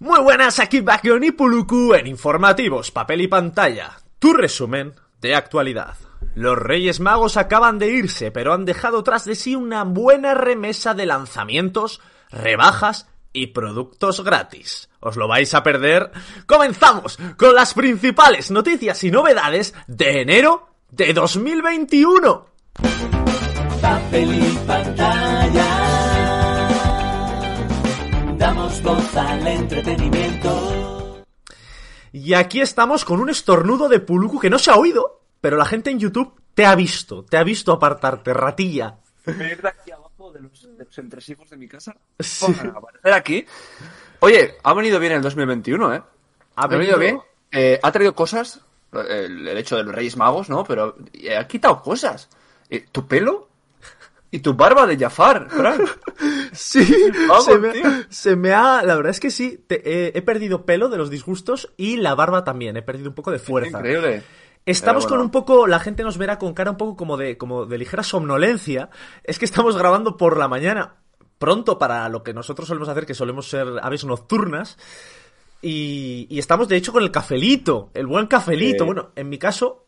Muy buenas, aquí Bakion y Puluku en Informativos, Papel y Pantalla. Tu resumen de actualidad. Los Reyes Magos acaban de irse, pero han dejado tras de sí una buena remesa de lanzamientos, rebajas y productos gratis. ¿Os lo vais a perder? Comenzamos con las principales noticias y novedades de enero de 2021. Papel y pantalla. Voz al entretenimiento. Y aquí estamos con un estornudo de Puluku que no se ha oído, pero la gente en YouTube te ha visto, te ha visto apartarte, ratilla. venir de aquí abajo de los, de los entresijos de mi casa Sí. para aparecer aquí. Oye, ha venido bien el 2021, ¿eh? Ha Ha venido- venido bien. Eh, ha traído cosas, el, el hecho de los Reyes Magos, ¿no? Pero eh, ha quitado cosas. Eh, ¿Tu pelo? ¿Y tu barba de Jafar, Frank? Sí, Vamos, se, me, tío. se me ha. La verdad es que sí, te- eh, he perdido pelo de los disgustos y la barba también, he perdido un poco de fuerza. Increíble. Estamos bueno. con un poco, la gente nos verá con cara un poco como de, como de ligera somnolencia. Es que estamos grabando por la mañana, pronto para lo que nosotros solemos hacer, que solemos ser aves nocturnas. Y, y estamos de hecho con el cafelito, el buen cafelito. Sí. Bueno, en mi caso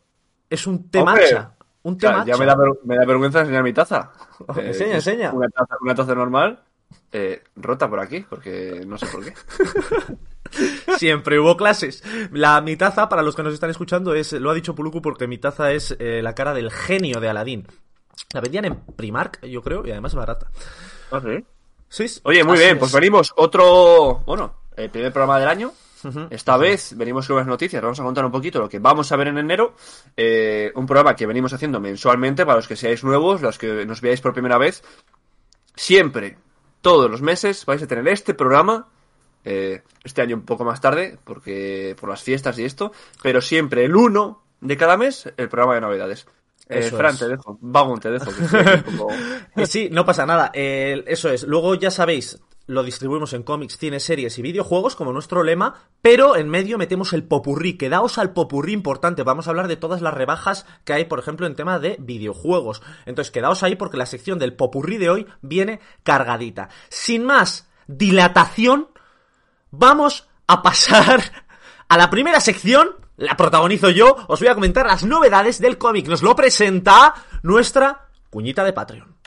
es un té Hombre, matcha. Un O té sea, matcha. ya me da, me da vergüenza enseñar mi taza. Enseña, enseña. Una taza, una taza normal, eh, rota por aquí, porque no sé por qué. Siempre hubo clases. La mi taza, para los que nos están escuchando, es, lo ha dicho Puluku porque mi taza es eh, la cara del genio de Aladín. La vendían en Primark, yo creo, y además barata. ¿Ah, sí? Sí, Oye, muy así bien, es. pues venimos otro, bueno, el primer programa del año. Esta vez venimos con unas noticias, vamos a contar un poquito lo que vamos a ver en enero. Eh, un programa que venimos haciendo mensualmente para los que seáis nuevos, los que nos veáis por primera vez. Siempre, todos los meses, vais a tener este programa. eh, este año un poco más tarde, porque por las fiestas y esto, pero siempre el 1 de cada mes, el programa de novedades. Eh, Fran, es. te dejo. Vagon, te dejo. que poco- sí, no pasa nada. Eh, eso es. Luego ya sabéis, lo distribuimos en cómics, cine, series y videojuegos como nuestro lema, pero en medio metemos el popurrí. Quedaos al popurrí importante. Vamos a hablar de todas las rebajas que hay, por ejemplo, en tema de videojuegos. Entonces, quedaos ahí porque la sección del popurrí de hoy viene cargadita. Sin más dilatación, vamos a pasar a la primera sección. La protagonizo yo. Os voy a comentar las novedades del cómic. Nos lo presenta nuestra cuñita de Patreon.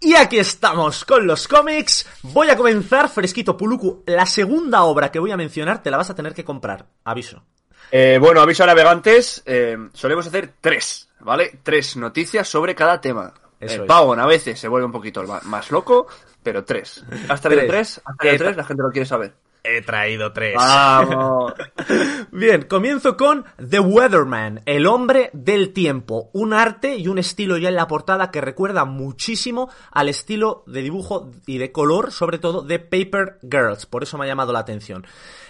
Y aquí estamos con los cómics. Voy a comenzar, fresquito Puluku. La segunda obra que voy a mencionar te la vas a tener que comprar. Aviso. Eh, bueno, aviso a navegantes, eh, solemos hacer tres, ¿vale? Tres noticias sobre cada tema. Eso el. Pavon a veces se vuelve un poquito más loco, pero tres. Hasta el Tres. hasta el Eh, tres, la gente lo quiere saber. He traído tres. Vamos. Bien, comienzo con The Weatherman, el hombre del tiempo. Un arte y un estilo ya en la portada que recuerda muchísimo al estilo de dibujo y de color, sobre todo de Paper Girls. Por eso me ha llamado la atención.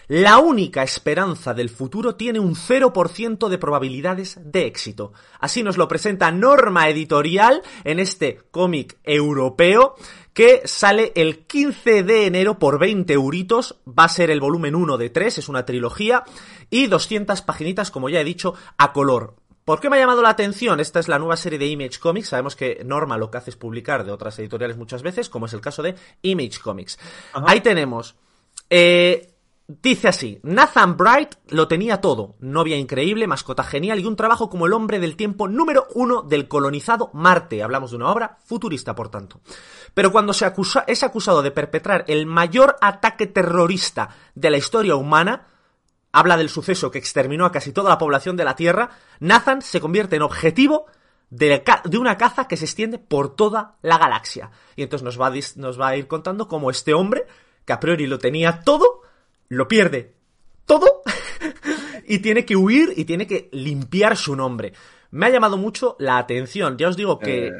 La única esperanza del futuro tiene un 0% de probabilidades de éxito. Así nos lo presenta Norma Editorial en este cómic europeo que sale el 15 de enero por 20 euritos. Va a ser el volumen 1 de 3, es una trilogía. Y 200 paginitas, como ya he dicho, a color. ¿Por qué me ha llamado la atención? Esta es la nueva serie de Image Comics. Sabemos que Norma lo que hace es publicar de otras editoriales muchas veces, como es el caso de Image Comics. Ahí tenemos. Eh, Dice así, Nathan Bright lo tenía todo, novia increíble, mascota genial y un trabajo como el hombre del tiempo número uno del colonizado Marte. Hablamos de una obra futurista, por tanto. Pero cuando se acusa, es acusado de perpetrar el mayor ataque terrorista de la historia humana, habla del suceso que exterminó a casi toda la población de la Tierra, Nathan se convierte en objetivo de, una caza que se extiende por toda la galaxia. Y entonces nos va, a, nos va a ir contando cómo este hombre, que a priori lo tenía todo, lo pierde todo y tiene que huir y tiene que limpiar su nombre. Me ha llamado mucho la atención. Ya os digo que... Eh,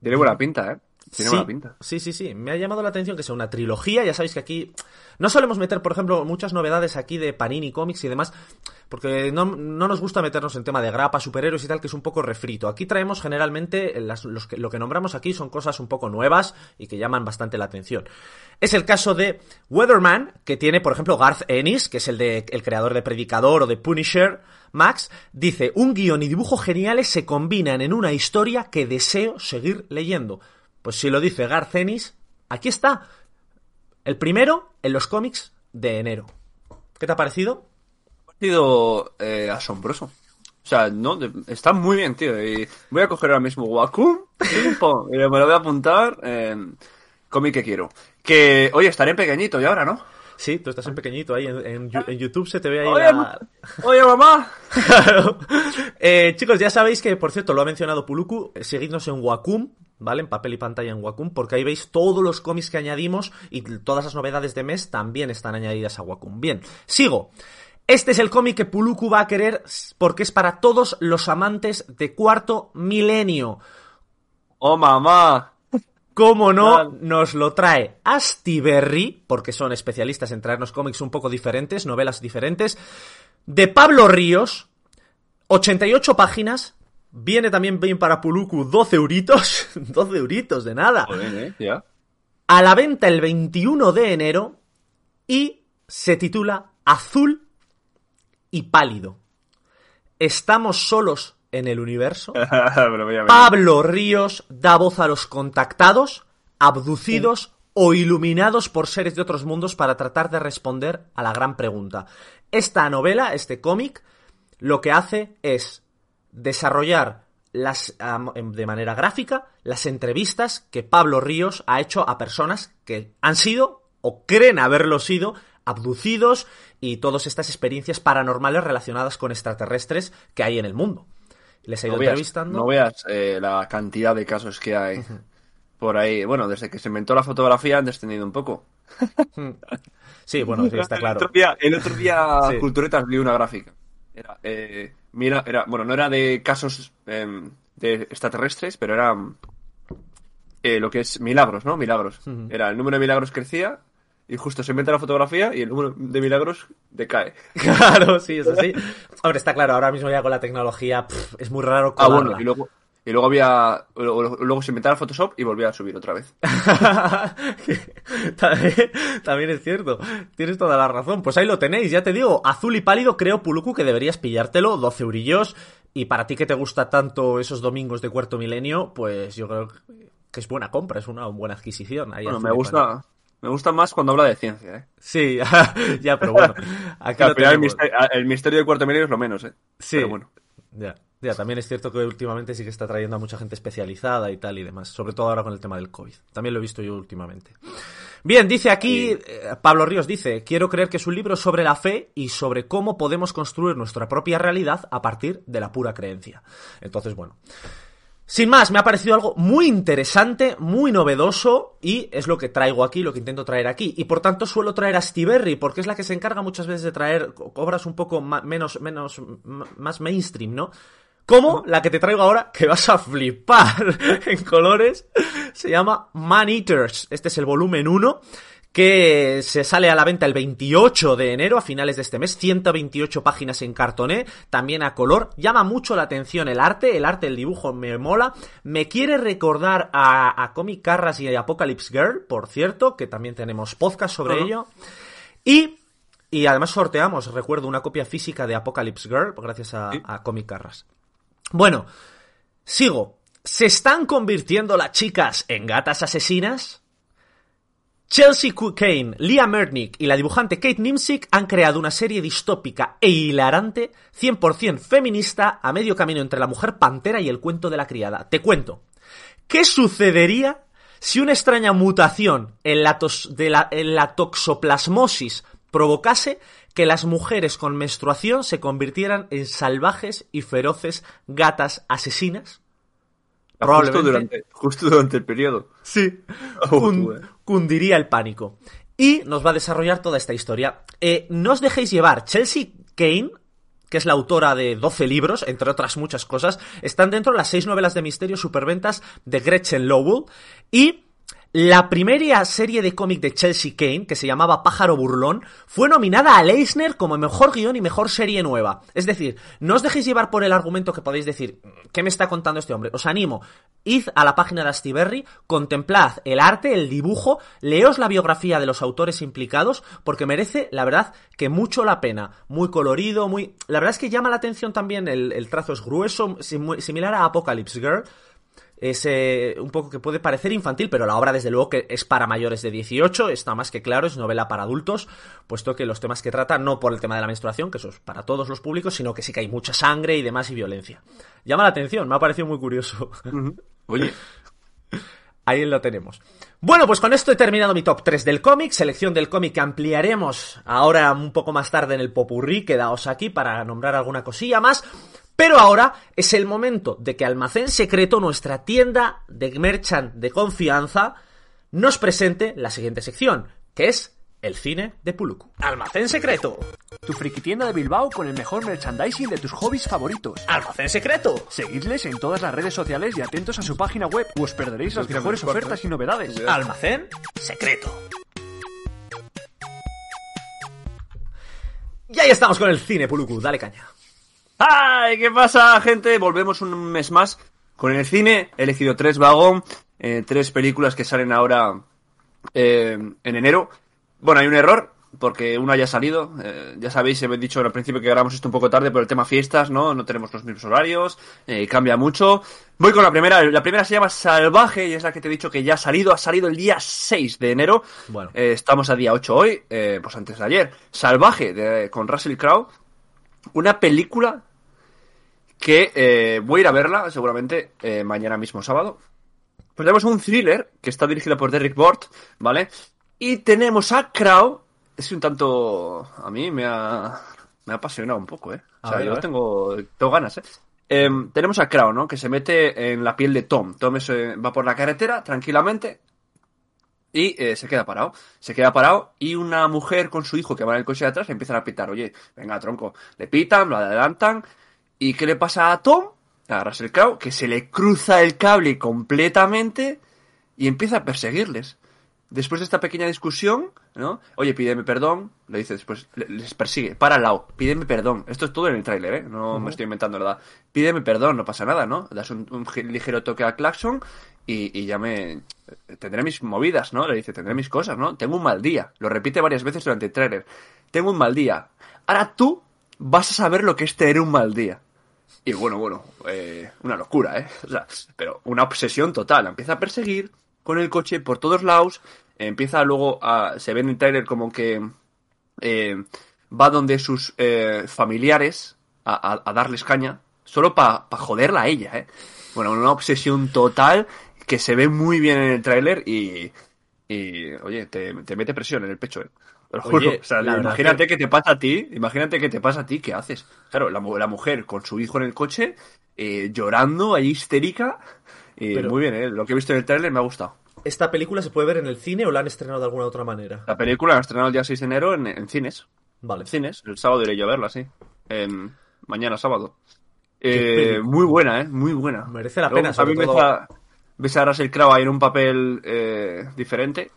tiene buena pinta, ¿eh? Tiene sí, buena pinta. Sí, sí, sí. Me ha llamado la atención que sea una trilogía. Ya sabéis que aquí no solemos meter, por ejemplo, muchas novedades aquí de Panini Comics y demás, porque no, no nos gusta meternos en tema de grapa, superhéroes y tal, que es un poco refrito. Aquí traemos generalmente las, los que, lo que nombramos aquí son cosas un poco nuevas y que llaman bastante la atención. Es el caso de Weatherman, que tiene, por ejemplo, Garth Ennis, que es el, de, el creador de Predicador o de Punisher. Max dice, un guion y dibujo geniales se combinan en una historia que deseo seguir leyendo. Pues si lo dice Garth Ennis, aquí está. El primero en los cómics de enero. ¿Qué te ha parecido? Ha sido eh, asombroso. O sea, no, está muy bien, tío. Y voy a coger ahora mismo Wacom y me lo voy a apuntar. en cómic que quiero. Que, oye, estaré en pequeñito y ahora, ¿no? Sí, tú estás en pequeñito ahí, en, YouTube se te ve ahí oye, la... Oye, mamá. claro. Eh, chicos, ya sabéis que, por cierto, lo ha mencionado Puluku, eh, seguidnos en Wacom, ¿vale? En papel y pantalla en Wacom, porque ahí veis todos los cómics que añadimos y todas las novedades de mes también están añadidas a Wacom. Bien, sigo. Este es el cómic que Puluku va a querer porque es para todos los amantes de cuarto milenio. ¡Oh, mamá! Cómo no, nos lo trae Astiberri, porque son especialistas en traernos cómics un poco diferentes, novelas diferentes, de Pablo Ríos, 88 páginas, viene también bien para Puluku 12 euritos, 12 euritos de nada. ¿eh? A la venta el 21 de enero y se titula Azul y Pálido. Estamos solos en el universo. Pablo Ríos da voz a los contactados, abducidos o iluminados por seres de otros mundos para tratar de responder a la gran pregunta. Esta novela, este cómic, lo que hace es desarrollar las, de manera gráfica las entrevistas que Pablo Ríos ha hecho a personas que han sido o creen haberlo sido abducidos y todas estas experiencias paranormales relacionadas con extraterrestres que hay en el mundo. Les he ido no veas, entrevistando. No veas eh, la cantidad de casos que hay por ahí. Bueno, desde que se inventó la fotografía han descendido un poco. sí, bueno, sí, está claro. El otro día, el otro día sí. Culturetas vi una gráfica. Era, eh, mira, era, bueno, no era de casos eh, de extraterrestres, pero era eh, lo que es milagros, ¿no? Milagros. Uh -huh. Era el número de milagros crecía y justo se inventa la fotografía y el número de milagros decae. Claro, sí, eso sí. Hombre, está claro, ahora mismo ya con la tecnología pff, es muy raro colarla. Ah, bueno, y luego, y luego había. Luego se inventaba Photoshop y volvía a subir otra vez. también, también, es cierto. Tienes toda la razón. Pues ahí lo tenéis, ya te digo. Azul y pálido, creo, Puluku, que deberías pillártelo. 12 eurillos. Y para ti que te gusta tanto esos domingos de cuarto milenio, pues yo creo que es buena compra, es una buena adquisición. Ahí bueno, me gusta. Me gusta más cuando habla de ciencia, ¿eh? Sí, ya, pero bueno. Aquí el, misterio, el, misterio, del cuarto milenio es lo menos, ¿eh? Sí. Pero bueno. Ya, ya, también es cierto que últimamente sí que está trayendo a mucha gente especializada y tal y demás. Sobre todo ahora con el tema del COVID. También lo he visto yo últimamente. Bien, dice aquí, eh, Pablo Ríos dice, quiero creer que es un libro sobre la fe y sobre cómo podemos construir nuestra propia realidad a partir de la pura creencia. Entonces, bueno. Sin más, me ha parecido algo muy interesante, muy novedoso y es lo que traigo aquí, lo que intento traer aquí. Y por tanto suelo traer a Stiberry porque es la que se encarga muchas veces de traer obras un poco menos, menos, más mainstream, ¿no? Como la que te traigo ahora, que vas a flipar en colores, se llama Man Eaters. Este es el volumen 1 que se sale a la venta el 28 de enero, a finales de este mes, 128 páginas en cartoné, también a color, llama mucho la atención el arte, el arte, el dibujo me mola, me quiere recordar a, a Comic Carras y a Apocalypse Girl, por cierto, que también tenemos podcast sobre uh -huh. ello, y, y además sorteamos, recuerdo, una copia física de Apocalypse Girl, gracias a, ¿Sí? a Comic Carras. Bueno, sigo, ¿se están convirtiendo las chicas en gatas asesinas? Chelsea Kane, Leah Mernick y la dibujante Kate Nimsick han creado una serie distópica e hilarante, 100% feminista, a medio camino entre la mujer pantera y el cuento de la criada. Te cuento. ¿Qué sucedería si una extraña mutación en la, toxoplasmosis provocase que las mujeres con menstruación se convirtieran en salvajes y feroces gatas asesinas. Justo durante, justo durante el periodo. Sí. Oh, eh. cundiría el pánico. Y nos va a desarrollar toda esta historia. Eh, no os dejéis llevar. Chelsea Kane, que es la autora de 12 libros, entre otras muchas cosas, están dentro de las seis novelas de misterio superventas de Gretchen Lowell. Y la primera serie de cómic de Chelsea Kane, que se llamaba Pájaro Burlón, fue nominada al Eisner como mejor guion y mejor serie nueva. Es decir, no os dejéis llevar por el argumento que podéis decir, ¿qué me está contando este hombre? Os animo, id a la página de Astiberri, contemplad el arte, el dibujo, leos la biografía de los autores implicados, porque merece, la verdad, que mucho la pena. Muy colorido, muy... La verdad es que llama la atención también, el, trazo es grueso, sim- similar a Apocalypse Girl, es eh, un poco que puede parecer infantil, pero la obra desde luego que es para mayores de 18, está más que claro, es novela para adultos, puesto que los temas que trata, no por el tema de la menstruación, que eso es para todos los públicos, sino que sí que hay mucha sangre y demás y violencia. Llama la atención, me ha parecido muy curioso. Oye, Ahí lo tenemos. Bueno, pues con esto he terminado mi top 3 del cómic, selección del cómic que ampliaremos ahora un poco más tarde en el popurrí, quedaos aquí para nombrar alguna cosilla más. Pero ahora es el momento de que Almacén Secreto, nuestra tienda de merchant de confianza, nos presente la siguiente sección, que es el cine de Puluku. Almacén Secreto. Tu friki tienda de Bilbao con el mejor merchandising de tus hobbies favoritos. Almacén Secreto. Seguidles en todas las redes sociales y atentos a su página web o os perderéis las mejores ofertas y novedades. Almacén Secreto. Y ahí estamos con el cine, Puluku. Dale caña. ¡Ay! ¿Qué pasa, gente? Volvemos un mes más con el cine. He elegido tres vagón, eh, tres películas que salen ahora eh, en enero. Bueno, hay un error, porque una ya ha salido. Eh, ya sabéis, he dicho al principio que grabamos esto un poco tarde por el tema fiestas, ¿no? No tenemos los mismos horarios, cambia mucho. Voy con la primera. La primera se llama Salvaje y es la que te he dicho que ya ha salido. Ha salido el día 6 de enero. Bueno. Estamos a día 8 hoy, pues antes de ayer. Salvaje, de- con Russell Crowe. Una película que eh, voy a ir a verla seguramente eh, mañana mismo sábado. Pues tenemos un thriller que está dirigido por Derek Bort, ¿vale? Y tenemos a Crow. Es un tanto... A mí me ha, me ha apasionado un poco, ¿eh? O sea, ver, yo tengo, tengo ganas, ¿eh? Em, tenemos a Crow, ¿no? Que se mete en la piel de Tom. Tom es, eh, va por la carretera tranquilamente y eh, se queda parado. Se queda parado y una mujer con su hijo que va en el coche de atrás le empiezan a pitar. Oye, venga, tronco. Le pitan, lo adelantan. ¿Y qué le pasa a Tom? A Russell Crowe, que se le cruza el cable completamente y empieza a perseguirles. Después de esta pequeña discusión, ¿no? Oye, pídeme perdón, le dice después, le- les persigue, para al lado, pídeme perdón. Esto es todo en el tráiler, ¿eh? No me estoy inventando nada. Pídeme perdón, no pasa nada, ¿no? Das un, ligero toque al claxon y, y ya me... Tendré mis movidas, ¿no? Le dice, tendré mis cosas, ¿no? Tengo un mal día. Lo repite varias veces durante el tráiler. Tengo un mal día. Ahora tú vas a saber lo que es tener un mal día. Y bueno, bueno, eh, una locura, ¿eh? O sea, pero una obsesión total. Empieza a perseguir con el coche por todos lados. empieza luego a... Se ve en el trailer como que eh, va donde sus eh, familiares a, darles caña. Solo para joderla a ella, ¿eh? Bueno, una obsesión total que se ve muy bien en el tráiler y... Y, oye, te, te mete presión en el pecho, ¿eh? Te lo Oye, juro. O sea, la verdad imagínate que... te pasa a ti, imagínate que te pasa a ti, ¿qué haces? Claro, la, mu- la mujer con su hijo en el coche, eh, llorando, ahí histérica. Y Pero- muy bien, ¿eh? Lo que he visto en el tráiler me ha gustado. ¿Esta película se puede ver en el cine o la han estrenado de alguna otra manera? La película la han estrenado el día 6 de enero en, en cines. Vale. En cines. El sábado iré yo a verla, sí. En- mañana sábado. Eh, muy buena, ¿eh? Muy buena. Merece la Luego pena, sobre también todo- ves a, ves a Russell Crowe ahí en un papel eh, diferente.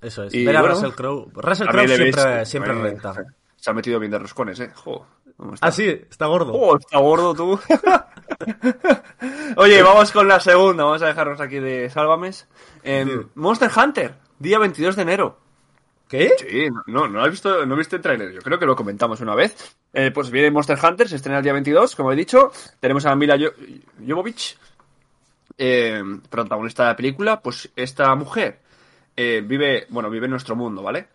Eso es. Y Ver a bueno, Russell Crowe. Russell Crowe siempre, siempre renta. Se ha metido bien de roscones, ¿eh? Jo, ¿cómo está? Ah, sí, está gordo. ¡Oh, está gordo tú! Oye, vamos con la segunda. Vamos a dejarnos aquí de Sálvames. Em, Monster Hunter, día 22 de enero. ¿Qué? Sí, no, no has visto, no viste el tráiler. Yo creo que lo comentamos una vez. Eh, pues viene Monster Hunter, se estrena el día 22, como he dicho. Tenemos a Mila Jo- Jovovich, eh, protagonista de la película. Pues esta mujer eh, vive, bueno, vive en nuestro mundo, ¿vale?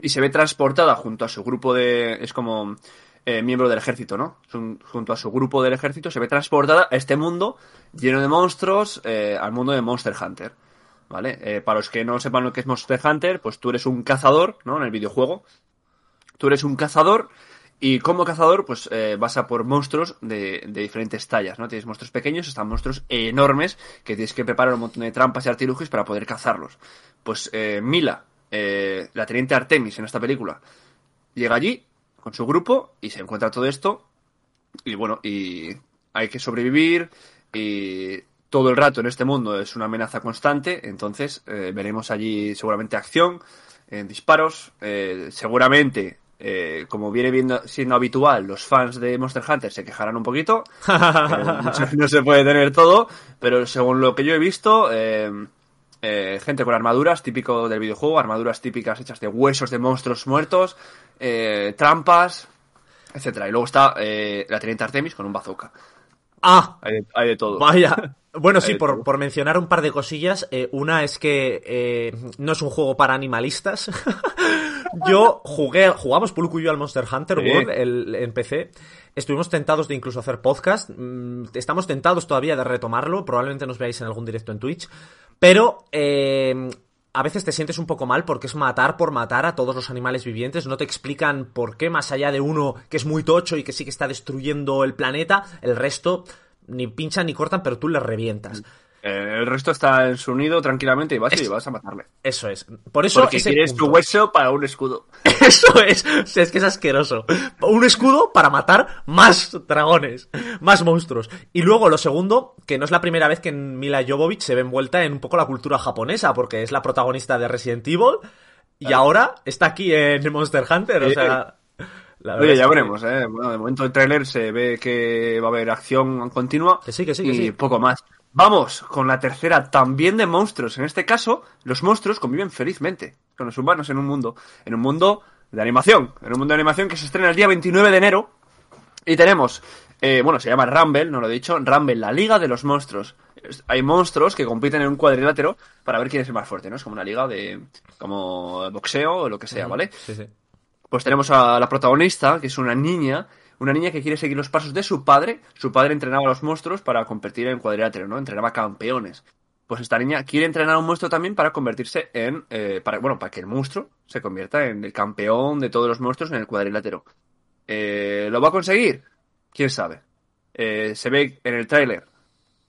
Y se ve transportada junto a su grupo de, es como eh, miembro del ejército, ¿no? Junto a su grupo del ejército se ve transportada a este mundo lleno de monstruos, eh, al mundo de Monster Hunter. ¿Vale? Eh, para los que no sepan lo que es Monster Hunter, pues tú eres un cazador, ¿no? En el videojuego. Tú eres un cazador y como cazador, pues eh, vas a por monstruos de, de, diferentes tallas, ¿no? Tienes monstruos pequeños, están monstruos enormes que tienes que preparar un montón de trampas y artilugios para poder cazarlos. Pues eh, Mila, eh, la teniente Artemis en esta película, llega allí con su grupo y se encuentra todo esto y bueno, y hay que sobrevivir y todo el rato en este mundo es una amenaza constante, entonces eh, veremos allí seguramente acción, disparos, seguramente eh, como viene viendo, siendo habitual, los fans de Monster Hunter se quejarán un poquito. no se puede tener todo, pero según lo que yo he visto, eh, eh, gente con armaduras, típico del videojuego, armaduras típicas hechas de huesos de monstruos muertos, trampas, etcétera. Y luego está la Teniente Artemis con un bazooka. Ah, hay de, hay de todo. Vaya. Bueno, sí, por, por, mencionar un par de cosillas. Eh, una es que eh, no es un juego para animalistas. Yo jugué, jugamos Pulco y yo al Monster Hunter sí. World el, en PC. Estuvimos tentados de incluso hacer podcast. Mm, estamos tentados todavía de retomarlo. Probablemente nos veáis en algún directo en Twitch. Pero eh, a veces te sientes un poco mal porque es matar por matar a todos los animales vivientes. No te explican por qué, más allá de uno que es muy tocho y que sí que está destruyendo el planeta, el resto ni pinchan ni cortan, pero tú le revientas. Eh, el resto está en su nido tranquilamente y vas es, y vas a matarle. Eso es. Por eso Porque quieres punto. tu hueso para un escudo. Eso es. O sea, es que es asqueroso. Un escudo para matar más dragones, más monstruos. Y luego lo segundo, que no es la primera vez que Mila Jovovich se ve envuelta en un poco la cultura japonesa, porque es la protagonista de Resident Evil y claro. ahora está aquí en Monster Hunter. O sea. Oye, ya veremos, ¿eh? Bueno, de momento el tráiler se ve que va a haber acción continua. Que sí, que sí, que y sí. poco más. Vamos con la tercera, también de monstruos. En este caso, los monstruos conviven felizmente con los humanos en un mundo, en un mundo de animación, en un mundo de animación que se estrena el día 29 de enero. Y tenemos, eh, bueno, se llama Rumble, no lo he dicho, Rumble, la Liga de los Monstruos. Hay monstruos que compiten en un cuadrilátero para ver quién es el más fuerte, ¿no? Es como una liga de, como boxeo o lo que sea, ¿vale? Sí, sí. Pues tenemos a la protagonista, que es una niña, una niña que quiere seguir los pasos de su padre. Su padre entrenaba a los monstruos para competir en cuadrilátero, ¿no? Entrenaba campeones. Pues esta niña quiere entrenar a un monstruo también para convertirse en, eh, para, bueno, para que el monstruo se convierta en el campeón de todos los monstruos en el cuadrilátero. Eh, ¿Lo va a conseguir? ¿Quién sabe? Eh, se ve en el tráiler,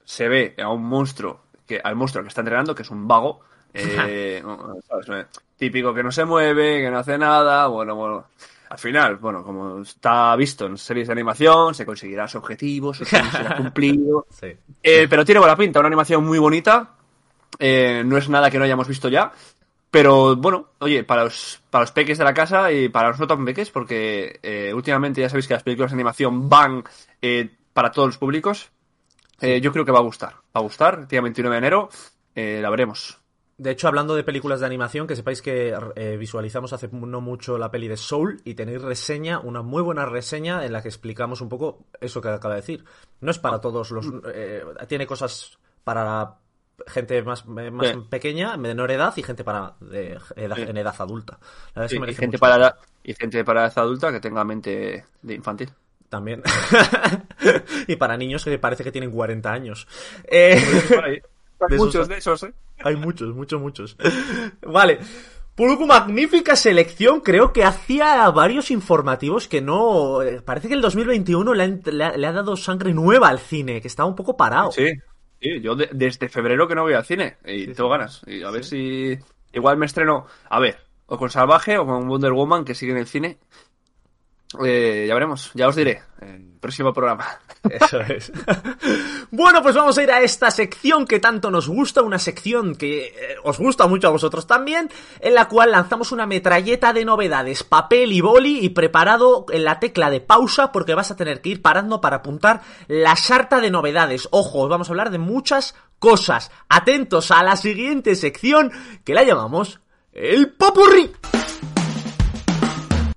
se ve a un monstruo, que, al monstruo que está entrenando, que es un vago, eh, ¿sabes? típico que no se mueve, que no hace nada, bueno, bueno. Al final, bueno, como está visto en series de animación, se conseguirá su objetivo, su será cumplido. Sí. Eh, pero tiene buena pinta, una animación muy bonita. Eh, no es nada que no hayamos visto ya. Pero bueno, oye, para los, para los peques de la casa y para los no tan peques, porque eh, últimamente ya sabéis que las películas de animación van eh, para todos los públicos. Eh, yo creo que va a gustar. Va a gustar, día 29 de enero. la veremos. De hecho, hablando de películas de animación, que sepáis que eh, visualizamos hace no mucho la peli de Soul y tenéis reseña, una muy buena reseña en la que explicamos un poco eso que acaba de decir. No es para todos los... Eh, tiene cosas para gente más, más sí. pequeña, menor edad, y gente para de, edad, sí. en edad adulta. Sí, y, gente para edad, y gente para edad adulta que tenga mente de infantil. También. y para niños que parece que tienen 40 años. Eh... Hay muchos esos, de esos, ¿eh? Hay muchos, muchos, muchos. Vale. Pulgu, magnífica selección. Creo que hacía varios informativos que no. Parece que el 2021 le, ha, le ha, le ha dado sangre nueva al cine, que estaba un poco parado. Sí, sí. Yo de, desde febrero que no voy al cine y sí, tengo sí. ganas. Y a ver si. Igual me estreno. A ver, o con Salvaje o con Wonder Woman que sigue en el cine. Eh, ya veremos, ya os diré en el próximo programa. Eso es. bueno, pues vamos a ir a esta sección que tanto nos gusta, una sección que eh, os gusta mucho a vosotros también, en la cual lanzamos una metralleta de novedades, papel y boli y preparado en la tecla de pausa porque vas a tener que ir parando para apuntar la sarta de novedades. Ojo, vamos a hablar de muchas cosas. Atentos a la siguiente sección que la llamamos el popurrí.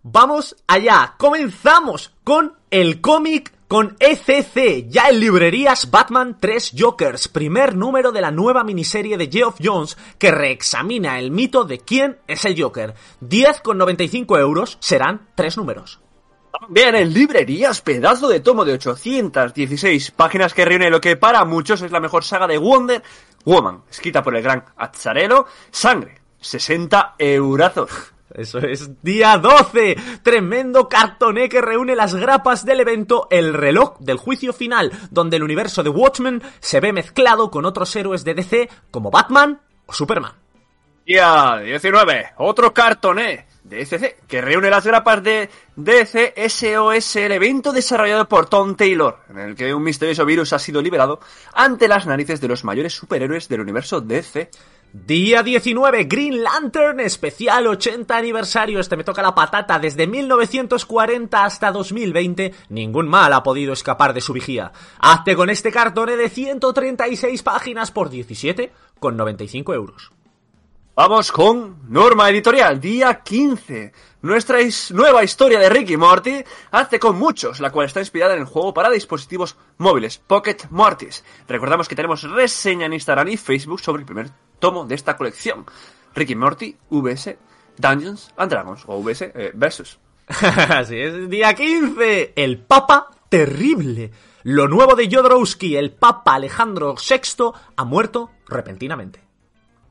Vamos allá, comenzamos con el cómic con ECC, ya en librerías Batman 3 Jokers, primer número de la nueva miniserie de Geoff Jones que reexamina el mito de quién es el Joker. 10,95 euros serán tres números. Vean en librerías, pedazo de tomo de 816 páginas que reúne lo que para muchos es la mejor saga de Wonder Woman, escrita por el gran Azzarello, Sangre, 60 eurazos. Eso es, día 12. Tremendo cartoné que reúne las grapas del evento El reloj del juicio final, donde el universo de Watchmen se ve mezclado con otros héroes de DC como Batman o Superman. Día 19, otro cartoné de DC que reúne las grapas de DC SOS, el evento desarrollado por Tom Taylor, en el que un misterioso virus ha sido liberado ante las narices de los mayores superhéroes del universo DC. Día 19, Green Lantern, especial 80 aniversario. Este me toca la patata. Desde 1940 hasta 2020, ningún mal ha podido escapar de su vigía. Hazte con este cartoné de 136 páginas por 17 con 95 euros. Vamos con Norma Editorial, día 15. Nuestra nueva historia de Ricky Morty hace con muchos, la cual está inspirada en el juego para dispositivos móviles, Pocket Mortis. Recordamos que tenemos reseña en Instagram y Facebook sobre el primer tomo de esta colección. Ricky Morty, VS, Dungeons and Dragons, o VS, eh, Versus. Así es, día 15, el Papa Terrible. Lo nuevo de Jodorowsky, el Papa Alejandro VI, ha muerto repentinamente.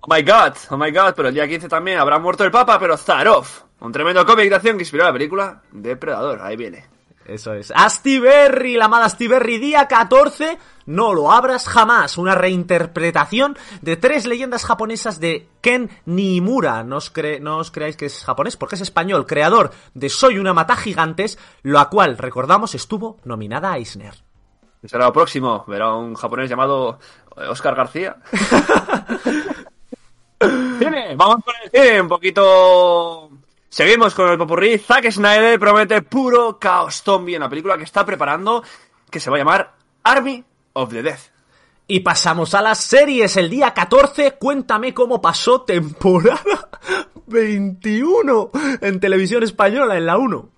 Oh my god, oh my god, pero el día 15 también habrá muerto el Papa, pero Zarov. Un tremendo cómic de acción que inspiró la película Depredador, ahí viene. Eso es. Astiberri, la amada Astiberri, día 14. No lo abras jamás. Una reinterpretación de tres leyendas japonesas de Ken Nimura. No os, cre- no os creáis que es japonés porque es español. Creador de Soy una mata gigantes, la cual, recordamos, estuvo nominada a Eisner. ¿Qué será lo próximo? Verá un japonés llamado eh, Oscar García. Cine, vamos con el cine, un poquito... Seguimos con el popurrí. Zack Snyder promete puro caos zombie en la película que está preparando, que se va a llamar Army of the Death. Y pasamos a las series. El día 14, cuéntame cómo pasó temporada 21 en televisión española, en la 1.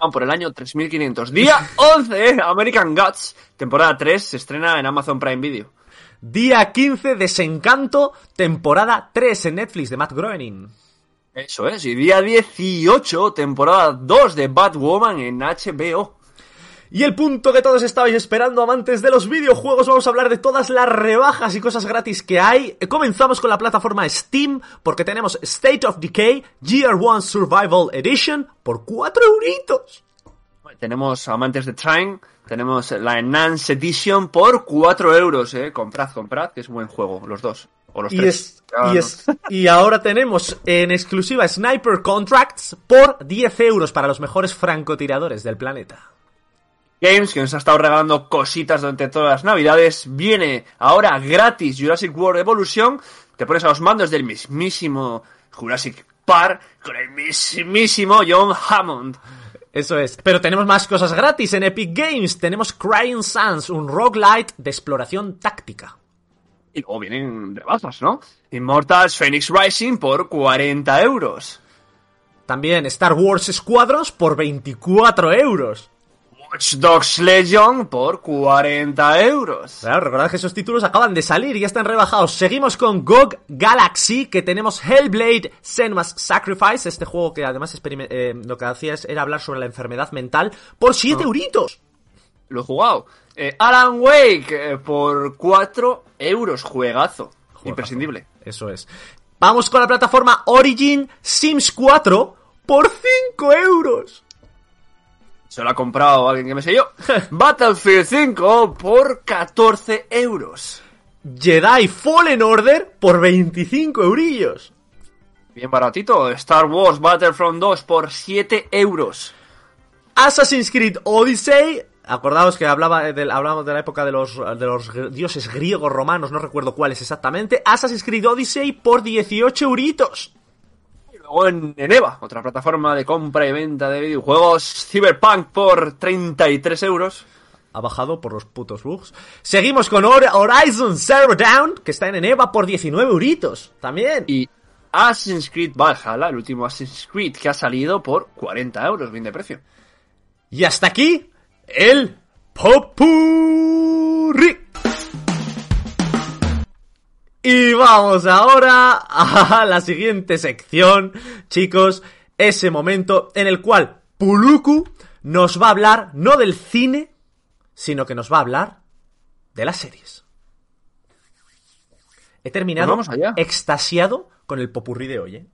Van por el año 3500. Día 11, American Gods, temporada 3, se estrena en Amazon Prime Video. Día 15, Desencanto, temporada 3 en Netflix de Matt Groening. Eso es, y día 18, temporada 2 de Batwoman en HBO. Y el punto que todos estabais esperando, amantes de los videojuegos, vamos a hablar de todas las rebajas y cosas gratis que hay. Comenzamos con la plataforma Steam, porque tenemos State of Decay Year One Survival Edition por 4 euritos. Tenemos amantes de Trine, tenemos la Enhanced Edition por 4 euros, eh. Comprad, comprad, que es buen juego, los dos. O los Y, tres. es, Ah, y, no. es- y ahora tenemos en exclusiva Sniper Contracts por 10 euros para los mejores francotiradores del planeta. Games, que nos ha estado regalando cositas durante todas las navidades, viene ahora gratis Jurassic World Evolution. Te pones a los mandos del mismísimo Jurassic Park con el mismísimo John Hammond. Eso es. Pero tenemos más cosas gratis en Epic Games. Tenemos Crying Suns, un roguelite de exploración táctica. Y luego vienen rebajas, ¿no? Immortals Phoenix Rising por 40 euros. También Star Wars Squadrons por 24 euros. Watch Dogs Legion por 40 euros. Claro, recordad que esos títulos acaban de salir y ya están rebajados. Seguimos con GOG Galaxy, que tenemos Hellblade Senua's Sacrifice, este juego que además eh, lo que hacía era hablar sobre la enfermedad mental, por 7 euritos. Lo he jugado. Eh, Alan Wake eh, por 4 euros. Juegazo. Imprescindible. Eso es. Vamos con la plataforma Origin Sims 4 por 5 euros. Se lo ha comprado alguien que me sé yo. Battlefield 5 por 14 euros. Jedi Fallen Order por 25 eurillos. Bien baratito. Star Wars Battlefront 2 por 7 euros. Assassin's Creed Odyssey. Acordaos que hablaba de, hablábamos de la época de los, de los dioses griegos romanos, no recuerdo cuáles exactamente. Assassin's Creed Odyssey por 18 euritos. Y luego en, en EVA, otra plataforma de compra y venta de videojuegos. Cyberpunk por 33 euros. Ha bajado por los putos bugs. Seguimos con Hor- Horizon Zero Dawn, que está en EVA por 19 euritos. También. Y Assassin's Creed Valhalla, el último Assassin's Creed que ha salido por 40 euros, bien de precio. Y hasta aquí, el Popurrí. Y vamos ahora a la siguiente sección, chicos, ese momento en el cual Puluku nos va a hablar no del cine, sino que nos va a hablar de las series. He terminado Pues vamos allá. extasiado con el popurrí de hoy, ¿eh?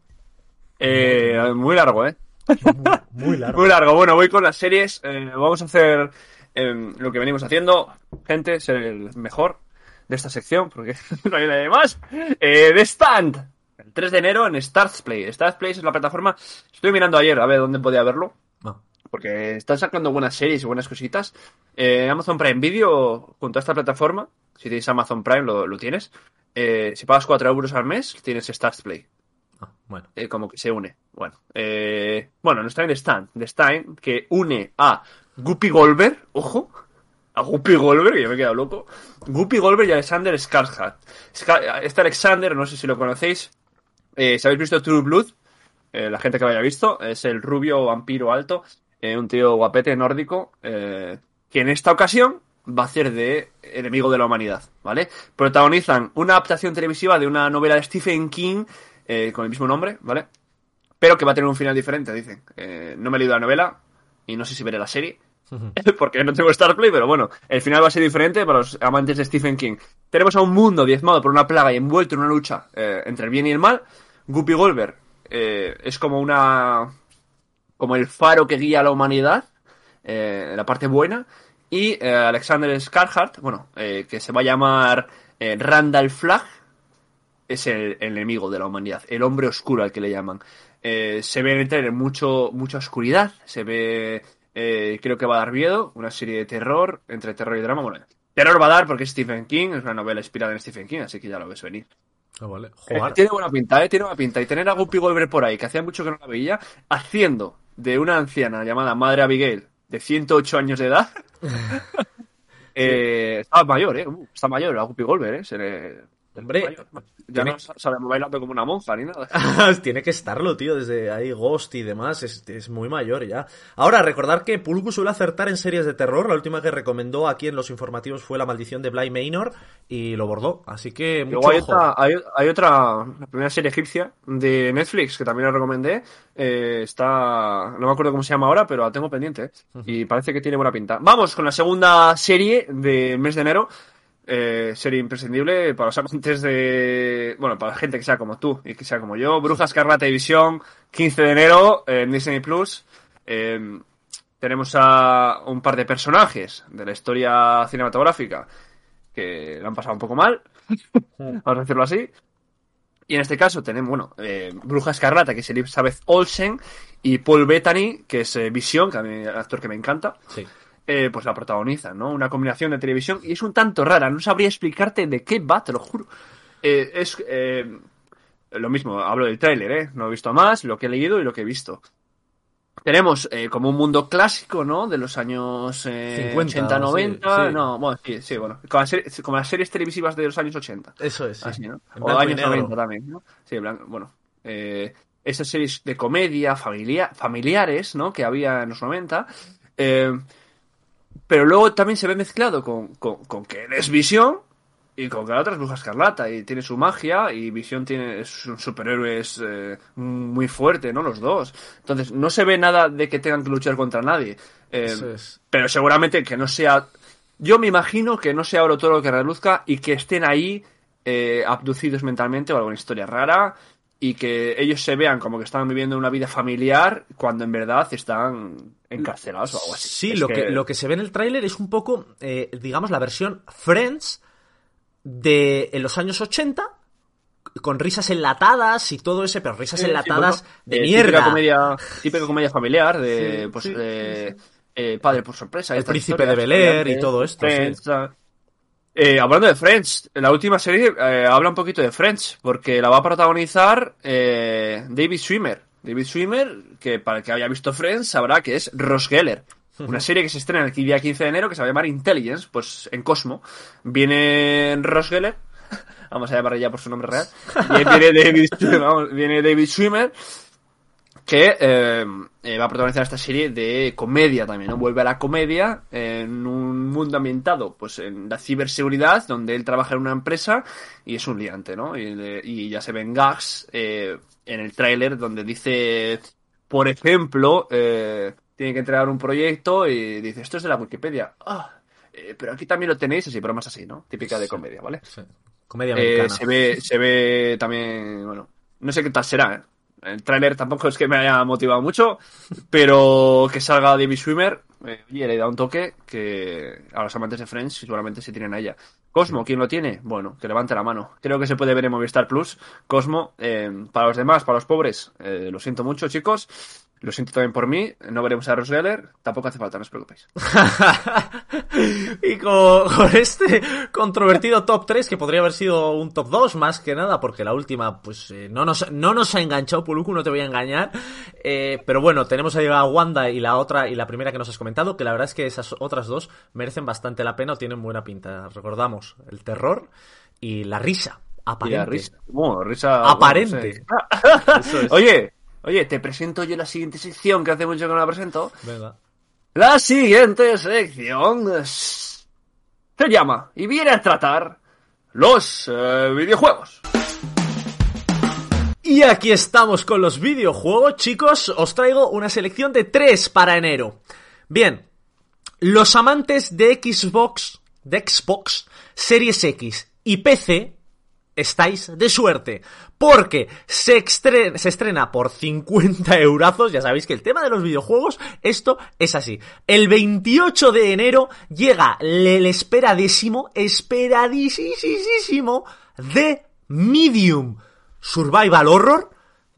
Eh, muy largo, ¿eh? Muy largo. Muy largo. Bueno, voy con las series. Eh, vamos a hacer eh, lo que venimos haciendo. Gente, ser el mejor de esta sección, porque no hay nadie más. Eh, The Stand. El 3 de enero en Stars Play. Stars Play es la plataforma. Estoy mirando ayer a ver dónde podía verlo. Ah. Porque están sacando buenas series y buenas cositas. Eh, Amazon Prime Video, junto a esta plataforma, si tienes Amazon Prime, lo, lo tienes. Si pagas 4 euros al mes, tienes Stars Play. Ah, bueno. Eh, como que se une. Bueno, eh, bueno, no está en The Stand. The Stand que une a Guppy Goldberg, ojo, a Guppy Goldberg, que yo me he quedado loco. Guppy Goldberg y Alexander Skarsgård. Ska- Este Alexander, no sé si lo conocéis. Eh, si habéis visto True Blood, eh, la gente que lo haya visto, es el rubio vampiro alto, eh, un tío guapete nórdico, que en esta ocasión va a ser de enemigo de la humanidad, ¿vale? Protagonizan una adaptación televisiva de una novela de Stephen King eh, con el mismo nombre, ¿vale? Pero que va a tener un final diferente, dicen. Eh, no me he leído la novela y no sé si veré la serie, porque no tengo Starplay, pero bueno, el final va a ser diferente para los amantes de Stephen King. Tenemos a un mundo diezmado por una plaga y envuelto en una lucha eh, entre el bien y el mal. Guppy Goldberg eh, es como una. como el faro que guía a la humanidad, eh, la parte buena. Y Alexander Skarsgård, bueno, que se va a llamar Randall Flagg, es el, enemigo de la humanidad, el hombre oscuro al que le llaman. Eh, se ve en el trailer mucho, mucha oscuridad, se ve, eh, creo que va a dar miedo, una serie de terror, entre terror y drama. Bueno, terror va a dar porque es Stephen King, es una novela inspirada en Stephen King, así que ya lo ves venir. Ah, vale. Eh, tiene buena pinta, eh, tiene buena pinta. Y tener a Guppy Goldberg por ahí, que hacía mucho que no la veía, haciendo de una anciana llamada Madre Abigail, de 108 años de edad. eh, Está mayor, eh. Uh, está mayor, la Guppy Goldberg, eh. Se le- Hombre. Ya tiene- no sale bailando como una monja ni nada. Tiene que estarlo, tío, desde ahí Ghost y demás, es, es muy mayor ya. Ahora, recordar que Pulgu suele acertar en series de terror, la última que recomendó aquí en los informativos fue La maldición de Bly Manor y lo bordó, así que mucho Luego hay ojo. otra, hay, hay otra, la primera serie egipcia de Netflix que también la recomendé. eh, está, no me acuerdo cómo se llama ahora, pero la tengo pendiente. eh, Y parece que tiene buena pinta. Vamos con la segunda serie del mes de enero. Eh, serie imprescindible para los amantes de. Bueno, para la gente que sea como tú y que sea como yo. Brujas Escarlata y Visión, 15 de enero en Disney Plus. Eh, tenemos a un par de personajes de la historia cinematográfica que lo han pasado un poco mal, vamos a decirlo así. Y en este caso tenemos, bueno, eh, Bruja Escarlata, que es Elizabeth Olsen, y Paul Bettany, que es eh, Visión, que a mí el actor que me encanta, Sí. Eh, pues la protagoniza, ¿no? Una combinación de televisión, y es un tanto rara, no sabría explicarte de qué va, te lo juro. Eh, es eh, lo mismo, hablo del tráiler, ¿eh? No he visto más, lo que he leído y lo que he visto. Tenemos como un mundo clásico, ¿no? De los años eh, 50, 80, 90. sí, sí. No, bueno, sí, sí, bueno. Como las, series, como las series televisivas de los años 80. Eso es, sí. Así, ¿no? O años negro. 90 también, ¿no? Sí, blanco, bueno. Esas series de comedia, familia, familiares, ¿no? Que había en los 90. Eh, pero luego también se ve mezclado con, con, con que él es Visión y con que la otra es Bruja Escarlata y tiene su magia y Visión tiene es un superhéroe es, eh, muy fuerte, ¿no? Los dos. Entonces, no se ve nada de que tengan que luchar contra nadie. Eh, es. pero seguramente que no sea. Yo me imagino que no sea oro todo lo que reluzca y que estén ahí eh, abducidos mentalmente o alguna historia rara y que ellos se vean como que están viviendo una vida familiar cuando en verdad están encarcelados o algo así. Sí, Es lo que... lo que se ve en el tráiler es un poco, eh, digamos, la versión Friends de en los años 80, con risas enlatadas y todo ese, pero risas Sí, sí, enlatadas bueno, de eh, mierda. Típica comedia, típica comedia familiar de, Sí, pues, de, eh, Padre por sorpresa. El Príncipe de Bel-Air y Friends, todo esto, Friends. Eh, hablando de Friends, la última serie eh, habla un poquito de Friends, porque la va a protagonizar eh, David Schwimmer. David Schwimmer, que para el que haya visto Friends sabrá que es Ross Geller. Una serie que se estrena el día 15 de enero que se va a llamar Intelligence, pues en Cosmo. Viene Ross Geller, vamos a llamarle ya por su nombre real. Y viene David, Schwimmer, vamos, viene David Schwimmer, que eh, eh, va a protagonizar esta serie de comedia también, ¿no? Vuelve a la comedia en un mundo ambientado, pues en la ciberseguridad, donde él trabaja en una empresa y es un liante, ¿no? Y, y ya se ven gags eh, en el tráiler donde dice, por ejemplo, eh, tiene que entregar un proyecto y dice, esto es de la Wikipedia. Ah, pero aquí también lo tenéis, así, bromas así, ¿no? Típica de comedia, ¿vale? Sí. Comedia americana. se ve, se ve también, bueno, no sé qué tal será, ¿eh? El tráiler tampoco es que me haya motivado mucho, pero que salga David Swimmer, eh, oye, le da un toque que a los amantes de Friends seguramente se tienen a ella. Cosmo, ¿quién lo tiene? Bueno, que levante la mano. Creo que se puede ver en Movistar Plus. Cosmo, eh, para los demás, para los pobres, eh, lo siento mucho, chicos. Lo siento también por mí, no veremos a Ross Geller, tampoco hace falta, no os preocupéis. y con, con, este controvertido top 3, que podría haber sido un top 2 más que nada, porque la última, pues eh, no, nos, no nos ha enganchado, Puluku, no te voy a engañar. Eh, pero bueno, tenemos ahí a Wanda y la otra, y la primera que nos has comentado, que la verdad es que esas otras dos merecen bastante la pena o tienen buena pinta. Recordamos, el terror y la risa. Aparente. Risa. Bueno, risa Aparente. Bueno, no sé. Oye, Oye, te presento yo la siguiente sección que hace mucho que no la presento. Venga. La siguiente sección se llama y viene a tratar los eh, videojuegos. Y aquí estamos con los videojuegos, chicos. Os traigo una selección de tres para enero. Bien, los amantes de Xbox, de Xbox, Series X y PC estáis de suerte. Porque se, estrena, se estrena por 50 eurazos. Ya sabéis que el tema de los videojuegos, esto es así. El 28 de enero llega el esperadísimo, esperadísimo de Medium Survival Horror.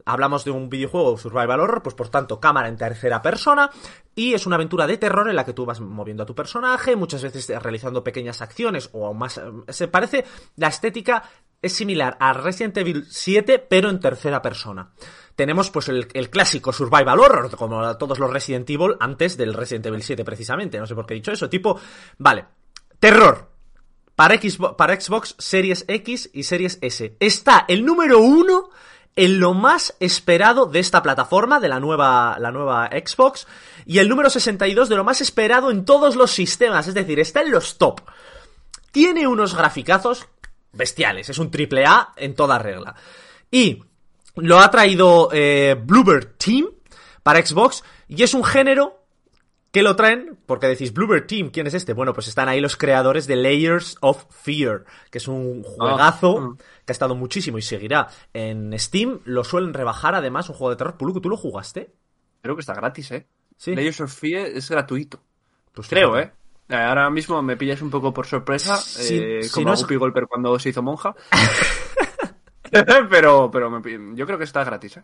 Hablamos de un videojuego survival horror, pues por tanto cámara en tercera persona y es una aventura de terror en la que tú vas moviendo a tu personaje, muchas veces realizando pequeñas acciones o más se parece la estética es similar a Resident Evil 7, pero en tercera persona. Tenemos pues el, clásico survival horror, como todos los Resident Evil antes del Resident Evil 7 precisamente, no sé por qué he dicho eso, tipo, vale, terror. Para Xbox, para Xbox Series X y Series S. Está el número uno en lo más esperado de esta plataforma, de la nueva, la nueva Xbox, y el número 62 de lo más esperado en todos los sistemas, es decir, está en los top. Tiene unos graficazos bestiales. Es un triple A en toda regla. Y lo ha traído eh, Bluebird Team para Xbox y es un género que lo traen, porque decís, Bluebird Team, ¿quién es este? Bueno, pues están ahí los creadores de Layers of Fear, que es un juegazo oh. que ha estado muchísimo y seguirá en Steam. Lo suelen rebajar además, un juego de terror. Puluku, ¿tú lo jugaste? Creo que está gratis, ¿eh? ¿Sí? Layers of Fear es gratuito. Pues creo, ¿eh? Ahora mismo me pillas un poco por sorpresa, si, eh, si como no es... Golper cuando se hizo monja. pero pero me, yo creo que está gratis. ¿eh?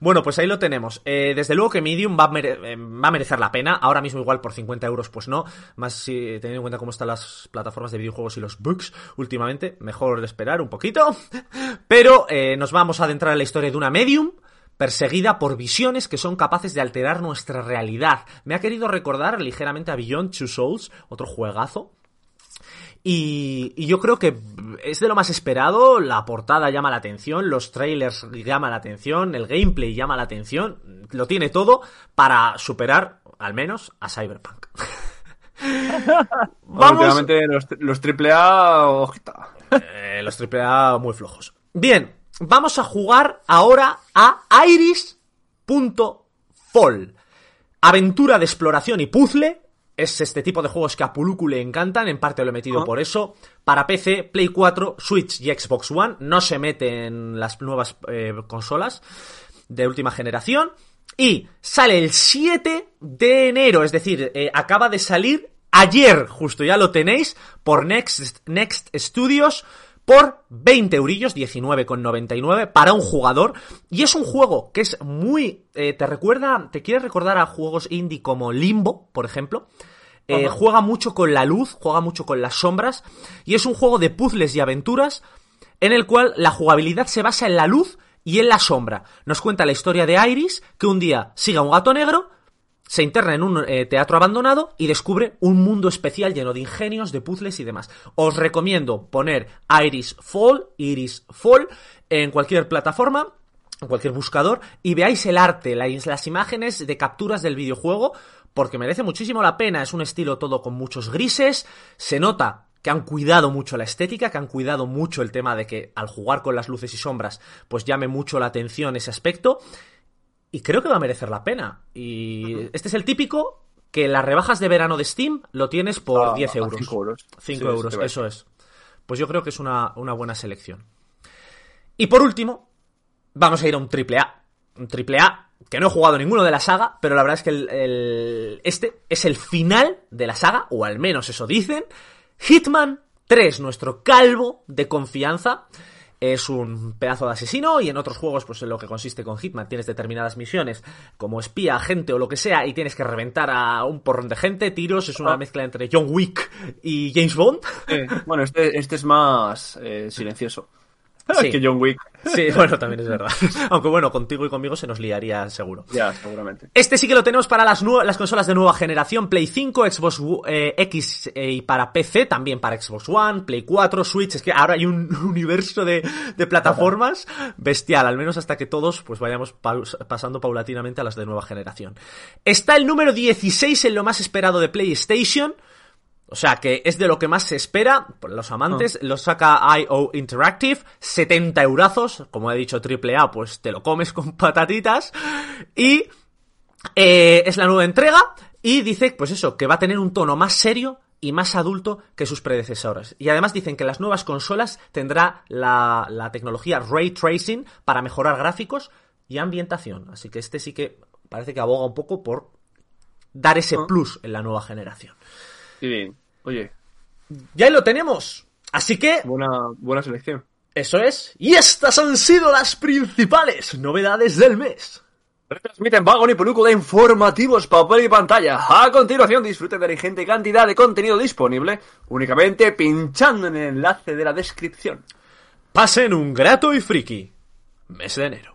Bueno, pues ahí lo tenemos. Eh, desde luego que Medium va a, mere va a, merecer la pena. Ahora mismo igual por 50 euros pues no. Más si teniendo en cuenta cómo están las plataformas de videojuegos y los bugs últimamente. Mejor esperar un poquito. Pero eh, nos vamos a adentrar en la historia de una Medium perseguida por visiones que son capaces de alterar nuestra realidad. Me ha querido recordar ligeramente a Beyond Two Souls, otro juegazo. Y, y, yo creo que es de lo más esperado, la portada llama la atención, los trailers llaman la atención, el gameplay llama la atención, lo tiene todo para superar, al menos, a Cyberpunk. Vamos. Últimamente los, los AAA, ojita. Eh, los AAA muy flojos. Bien, vamos a jugar ahora a Iris.fall. Aventura de exploración y puzzle. Es este tipo de juegos que a Puluku le encantan, en parte lo he metido oh. por eso. Para PC, Play 4, Switch y Xbox One. No se mete en las nuevas eh, consolas de última generación. Y sale el 7 de enero, es decir, eh, acaba de salir ayer, justo ya lo tenéis, por Next, Next Studios por 20 eurillos, 19,99 para un jugador. Y es un juego que es muy... Eh, te recuerda, te quiere recordar a juegos indie como Limbo, por ejemplo. Eh, uh -huh. Juega mucho con la luz, juega mucho con las sombras. Y es un juego de puzzles y aventuras en el cual la jugabilidad se basa en la luz y en la sombra. Nos cuenta la historia de Iris, que un día sigue a un gato negro se interna en un eh, teatro abandonado y descubre un mundo especial lleno de ingenios, de puzzles y demás. Os recomiendo poner Iris Fall, Iris Fall, en cualquier plataforma, en cualquier buscador, y veáis el arte, las, las imágenes de capturas del videojuego, porque merece muchísimo la pena. Es un estilo todo con muchos grises, se nota que han cuidado mucho la estética, que han cuidado mucho el tema de que al jugar con las luces y sombras, pues llame mucho la atención ese aspecto. Y creo que va a merecer la pena. Y uh -huh. este es el típico que las rebajas de verano de Steam lo tienes por ah, 10 euros. 5 euros. 5 sí, euros, este eso es. Pues yo creo que es una, una, buena selección. Y por último, vamos a ir a un triple A. un triple A que no he jugado ninguno de la saga, pero la verdad es que el, el- este es el final de la saga, o al menos eso dicen. Hitman 3, nuestro calvo de confianza. Es un pedazo de asesino y en otros juegos, pues en lo que consiste con Hitman, tienes determinadas misiones como espía, agente o lo que sea y tienes que reventar a un porrón de gente, tiros, es una Ah. mezcla entre John Wick y James Bond. Eh, bueno, este, este es más eh, silencioso Sí. que John Wick. Sí, bueno, también es verdad. Aunque bueno, contigo y conmigo se nos liaría seguro. Ya, seguramente. Este sí que lo tenemos para las, las consolas de nueva generación, Play 5, Xbox eh, X eh, y para PC, también para Xbox One, Play 4, Switch, es que ahora hay un universo de, de plataformas bestial, al menos hasta que todos pues vayamos pasando paulatinamente a las de nueva generación. Está el número 16 en lo más esperado de PlayStation, o sea que es de lo que más se espera, por los amantes, lo saca IO Interactive, 70 eurazos, como he dicho AAA, pues te lo comes con patatitas, y eh, es la nueva entrega, y dice, pues eso, que va a tener un tono más serio y más adulto que sus predecesores. Y además dicen que las nuevas consolas tendrá la, la tecnología Ray Tracing para mejorar gráficos y ambientación, así que este sí que parece que aboga un poco por dar ese Ah. plus en la nueva generación. Y bien. Oye, Ya ahí lo tenemos. Así que, buena, buena selección. eso es. Y estas han sido las principales novedades del mes. Retransmiten Vagon y Peluco de informativos, papel y pantalla. A continuación, disfruten de la ingente cantidad de contenido disponible únicamente pinchando en el enlace de la descripción. Pasen un grato y friki mes de enero.